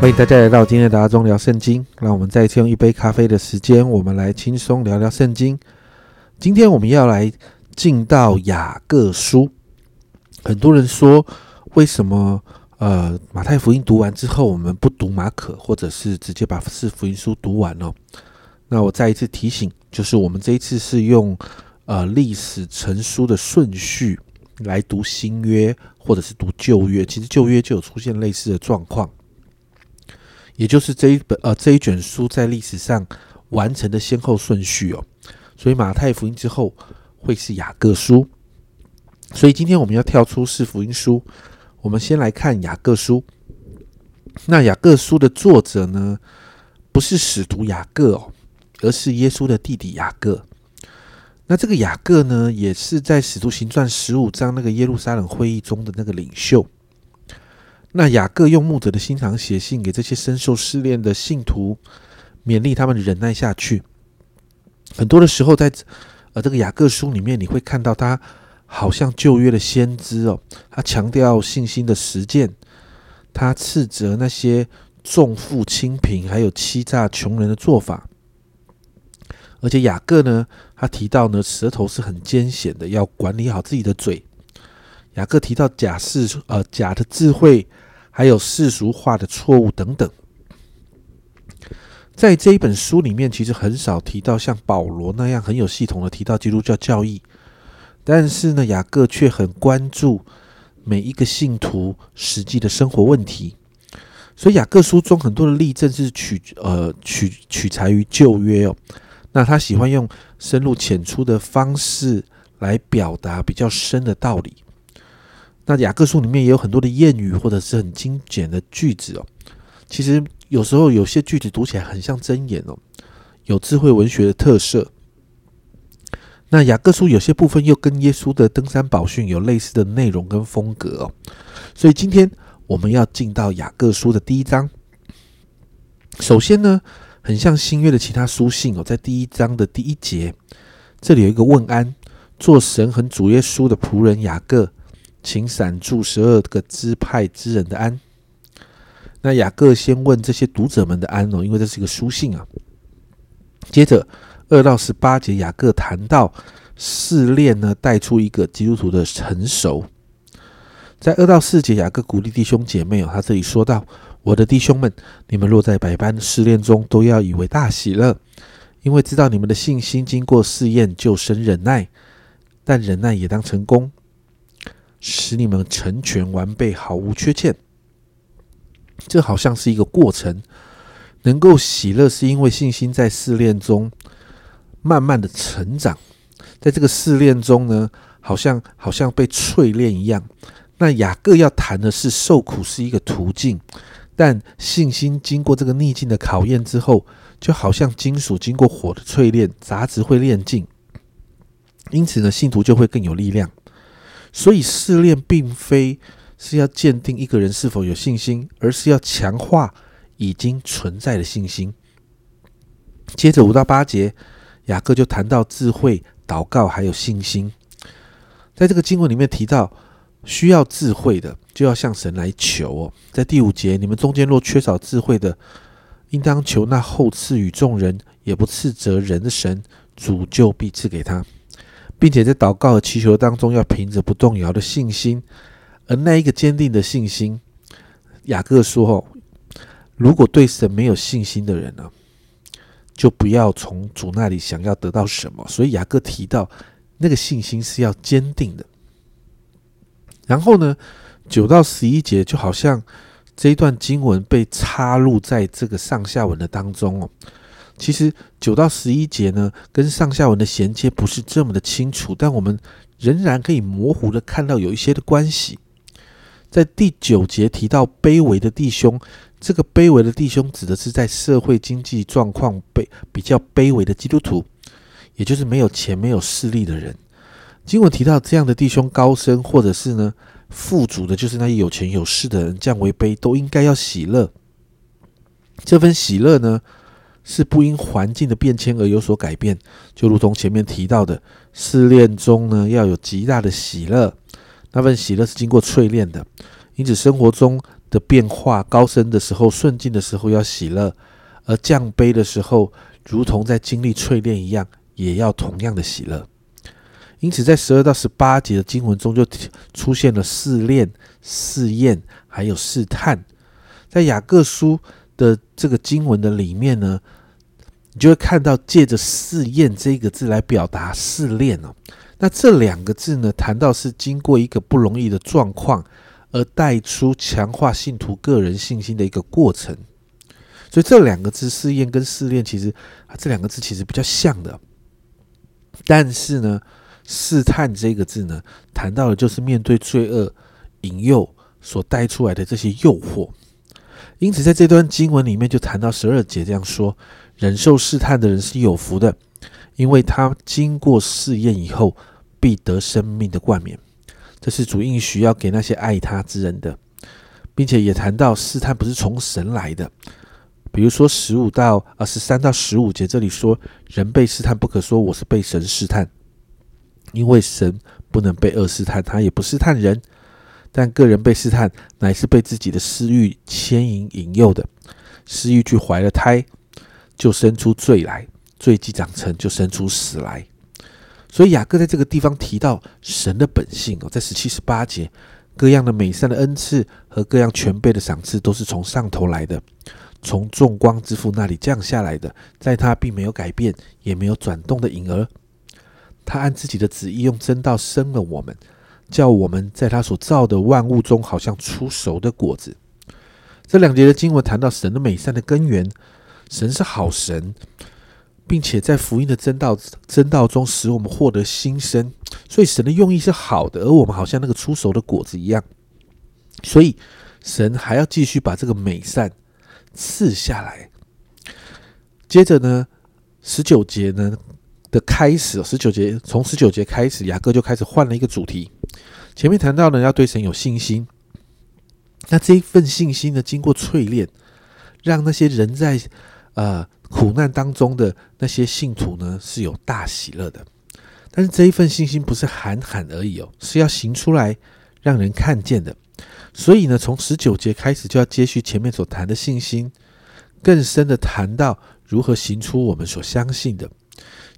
欢迎大家来到今天的阿中聊圣经。让我们再次用一杯咖啡的时间，我们来轻松聊聊圣经。今天我们要来进到雅各书。很多人说，为什么呃马太福音读完之后，我们不读马可，或者是直接把四福音书读完呢？那我再一次提醒，就是我们这一次是用呃历史成书的顺序来读新约，或者是读旧约。其实旧约就有出现类似的状况。也就是这一本呃这一卷书在历史上完成的先后顺序哦，所以马太福音之后会是雅各书，所以今天我们要跳出四福音书，我们先来看雅各书。那雅各书的作者呢，不是使徒雅各哦，而是耶稣的弟弟雅各。那这个雅各呢，也是在使徒行传十五章那个耶路撒冷会议中的那个领袖。那雅各用牧者的心肠写信给这些深受试炼的信徒，勉励他们忍耐下去。很多的时候，在呃这个雅各书里面，你会看到他好像旧约的先知哦，他强调信心的实践，他斥责那些重富轻贫还有欺诈穷人的做法。而且雅各呢，他提到呢，舌头是很艰险的，要管理好自己的嘴。雅各提到假世呃假的智慧。还有世俗化的错误等等，在这一本书里面，其实很少提到像保罗那样很有系统的提到基督教教义，但是呢，雅各却很关注每一个信徒实际的生活问题，所以雅各书中很多的例证是取呃取取材于旧约哦，那他喜欢用深入浅出的方式来表达比较深的道理。那雅各书里面也有很多的谚语，或者是很精简的句子哦。其实有时候有些句子读起来很像箴言哦，有智慧文学的特色。那雅各书有些部分又跟耶稣的登山宝训有类似的内容跟风格哦。所以今天我们要进到雅各书的第一章。首先呢，很像新约的其他书信哦，在第一章的第一节，这里有一个问安，做神和主耶稣的仆人雅各。请闪住十二个支派之人的安。那雅各先问这些读者们的安哦，因为这是一个书信啊。接着二到十八节，雅各谈到试炼呢，带出一个基督徒的成熟。在二到四节，雅各鼓励弟兄姐妹哦，他这里说到：“我的弟兄们，你们若在百般试炼中，都要以为大喜乐，因为知道你们的信心经过试验，就生忍耐。但忍耐也当成功。”使你们成全完备，毫无缺欠。这好像是一个过程，能够喜乐，是因为信心在试炼中慢慢的成长。在这个试炼中呢，好像好像被淬炼一样。那雅各要谈的是，受苦是一个途径，但信心经过这个逆境的考验之后，就好像金属经过火的淬炼，杂质会炼尽。因此呢，信徒就会更有力量。所以试炼并非是要鉴定一个人是否有信心，而是要强化已经存在的信心。接着五到八节，雅各就谈到智慧、祷告还有信心。在这个经文里面提到，需要智慧的就要向神来求哦。在第五节，你们中间若缺少智慧的，应当求那后赐予众人也不斥责人的神，主就必赐给他。并且在祷告和祈求当中，要凭着不动摇的信心，而那一个坚定的信心，雅各说：“哦，如果对神没有信心的人呢，就不要从主那里想要得到什么。”所以雅各提到那个信心是要坚定的。然后呢，九到十一节就好像这一段经文被插入在这个上下文的当中哦。其实九到十一节呢，跟上下文的衔接不是这么的清楚，但我们仍然可以模糊的看到有一些的关系。在第九节提到卑微的弟兄，这个卑微的弟兄指的是在社会经济状况卑比较卑微的基督徒，也就是没有钱、没有势力的人。经文提到这样的弟兄高升，或者是呢富足的，就是那些有钱有势的人降为卑，都应该要喜乐。这份喜乐呢？是不因环境的变迁而有所改变，就如同前面提到的，试炼中呢要有极大的喜乐，那份喜乐是经过淬炼的，因此生活中的变化，高升的时候、顺境的时候要喜乐，而降卑的时候，如同在经历淬炼一样，也要同样的喜乐。因此，在十二到十八节的经文中，就出现了试炼、试验，还有试探。在雅各书的这个经文的里面呢，你就会看到借着“试验”这个字来表达试炼哦。那这两个字呢，谈到是经过一个不容易的状况，而带出强化信徒个人信心的一个过程。所以这两个字“试验”跟“试炼”，其实啊，这两个字其实比较像的，但是呢。试探这个字呢，谈到的就是面对罪恶引诱所带出来的这些诱惑。因此，在这段经文里面就谈到十二节这样说：忍受试探的人是有福的，因为他经过试验以后，必得生命的冠冕。这是主应许要给那些爱他之人的，并且也谈到试探不是从神来的。比如说十五到啊十三到十五节，这里说人被试探，不可说我是被神试探。因为神不能被恶试探，他也不试探人，但个人被试探，乃是被自己的私欲牵引引诱的。私欲去怀了胎，就生出罪来；罪既长成就生出死来。所以雅各在这个地方提到神的本性哦，在十七、十八节，各样的美善的恩赐和各样全备的赏赐，都是从上头来的，从众光之父那里降下来的，在他并没有改变，也没有转动的影儿。他按自己的旨意用真道生了我们，叫我们在他所造的万物中，好像出熟的果子。这两节的经文谈到神的美善的根源，神是好神，并且在福音的真道真道中使我们获得新生。所以神的用意是好的，而我们好像那个出熟的果子一样。所以神还要继续把这个美善赐下来。接着呢，十九节呢。的开始，十九节从十九节开始，雅各就开始换了一个主题。前面谈到呢，要对神有信心。那这一份信心呢，经过淬炼，让那些人在呃苦难当中的那些信徒呢，是有大喜乐的。但是这一份信心不是喊喊而已哦，是要行出来，让人看见的。所以呢，从十九节开始就要接续前面所谈的信心，更深的谈到如何行出我们所相信的。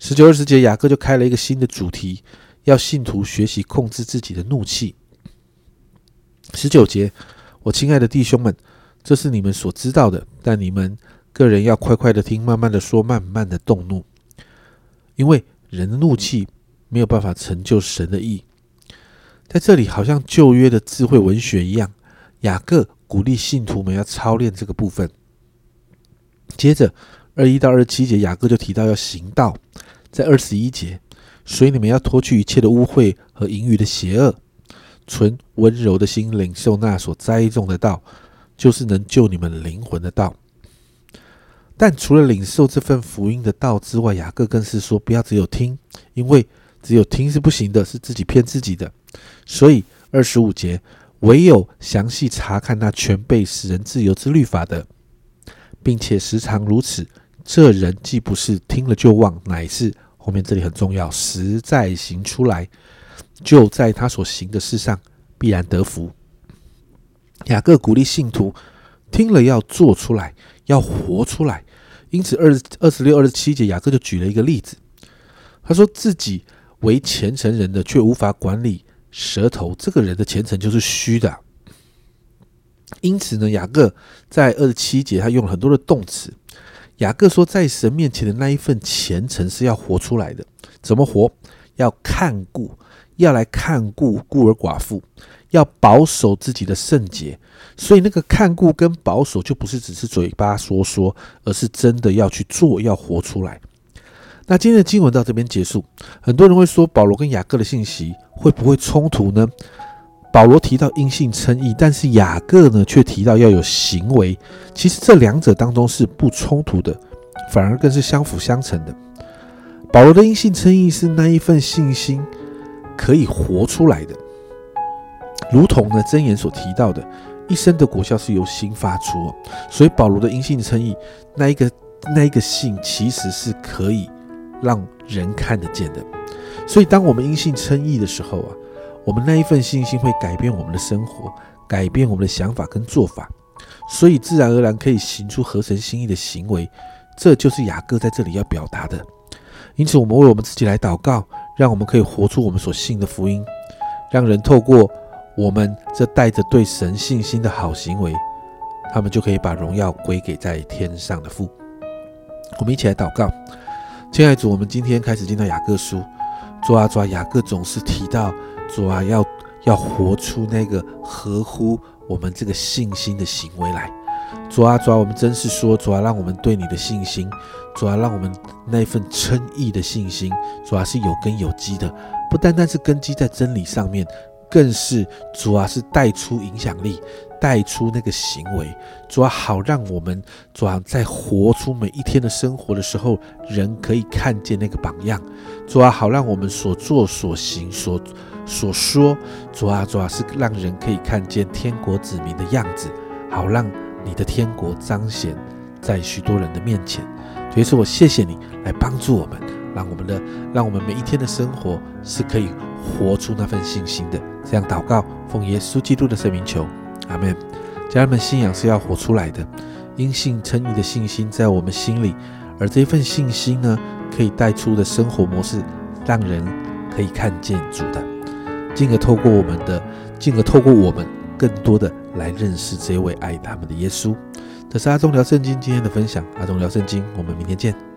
十九二十节，雅各就开了一个新的主题，要信徒学习控制自己的怒气。十九节，我亲爱的弟兄们，这是你们所知道的，但你们个人要快快的听，慢慢的说，慢慢的动怒，因为人的怒气没有办法成就神的意。在这里，好像旧约的智慧文学一样，雅各鼓励信徒们要操练这个部分。接着。二一到二十七节，雅各就提到要行道，在二十一节，所以你们要脱去一切的污秽和淫欲的邪恶，存温柔的心，领受那所栽种的道，就是能救你们灵魂的道。但除了领受这份福音的道之外，雅各更是说，不要只有听，因为只有听是不行的，是自己骗自己的。所以二十五节，唯有详细查看那全被使人自由之律法的，并且时常如此。这人既不是听了就忘，乃是后面这里很重要，实在行出来，就在他所行的事上必然得福。雅各鼓励信徒听了要做出来，要活出来。因此二二十六、二十七节，雅各就举了一个例子，他说自己为虔诚人的，却无法管理舌头，这个人的虔诚就是虚的。因此呢，雅各在二十七节他用了很多的动词。雅各说，在神面前的那一份虔诚是要活出来的。怎么活？要看顾，要来看顾孤儿寡妇，要保守自己的圣洁。所以，那个看顾跟保守，就不是只是嘴巴说说，而是真的要去做，要活出来。那今天的经文到这边结束。很多人会说，保罗跟雅各的信息会不会冲突呢？保罗提到因信称义，但是雅各呢却提到要有行为。其实这两者当中是不冲突的，反而更是相辅相成的。保罗的因信称义是那一份信心可以活出来的，如同呢箴言所提到的，一生的果效是由心发出。所以保罗的因信称义那一个那一个信其实是可以让人看得见的。所以当我们因信称义的时候啊。我们那一份信心会改变我们的生活，改变我们的想法跟做法，所以自然而然可以行出合神心意的行为。这就是雅各在这里要表达的。因此，我们为我们自己来祷告，让我们可以活出我们所信的福音，让人透过我们这带着对神信心的好行为，他们就可以把荣耀归给在天上的父。我们一起来祷告，亲爱的主，我们今天开始进到雅各书，主啊主啊，雅各总是提到主啊要要活出那个合乎我们这个信心的行为来。主啊主啊，我们真是说主啊，让我们对你的信心，主啊，让我们那份称义的信心，主啊是有根有基的，不单单是根基在真理上面，更是主啊是带出影响力。带出那个行为，主要好让我们主要在活出每一天的生活的时候，人可以看见那个榜样。主要好让我们所做所行所所说，主啊主要是让人可以看见天国子民的样子，好让你的天国彰显在许多人的面前。所以说我谢谢你来帮助我们，让我们的让我们每一天的生活是可以活出那份信心的。这样祷告，奉耶稣基督的圣名求。阿门，家人们，信仰是要活出来的，因信称义的信心在我们心里，而这份信心呢，可以带出的生活模式，让人可以看见主的，进而透过我们的，进而透过我们，更多的来认识这位爱他们的耶稣。这是阿忠聊圣经今天的分享，阿忠聊圣经，我们明天见。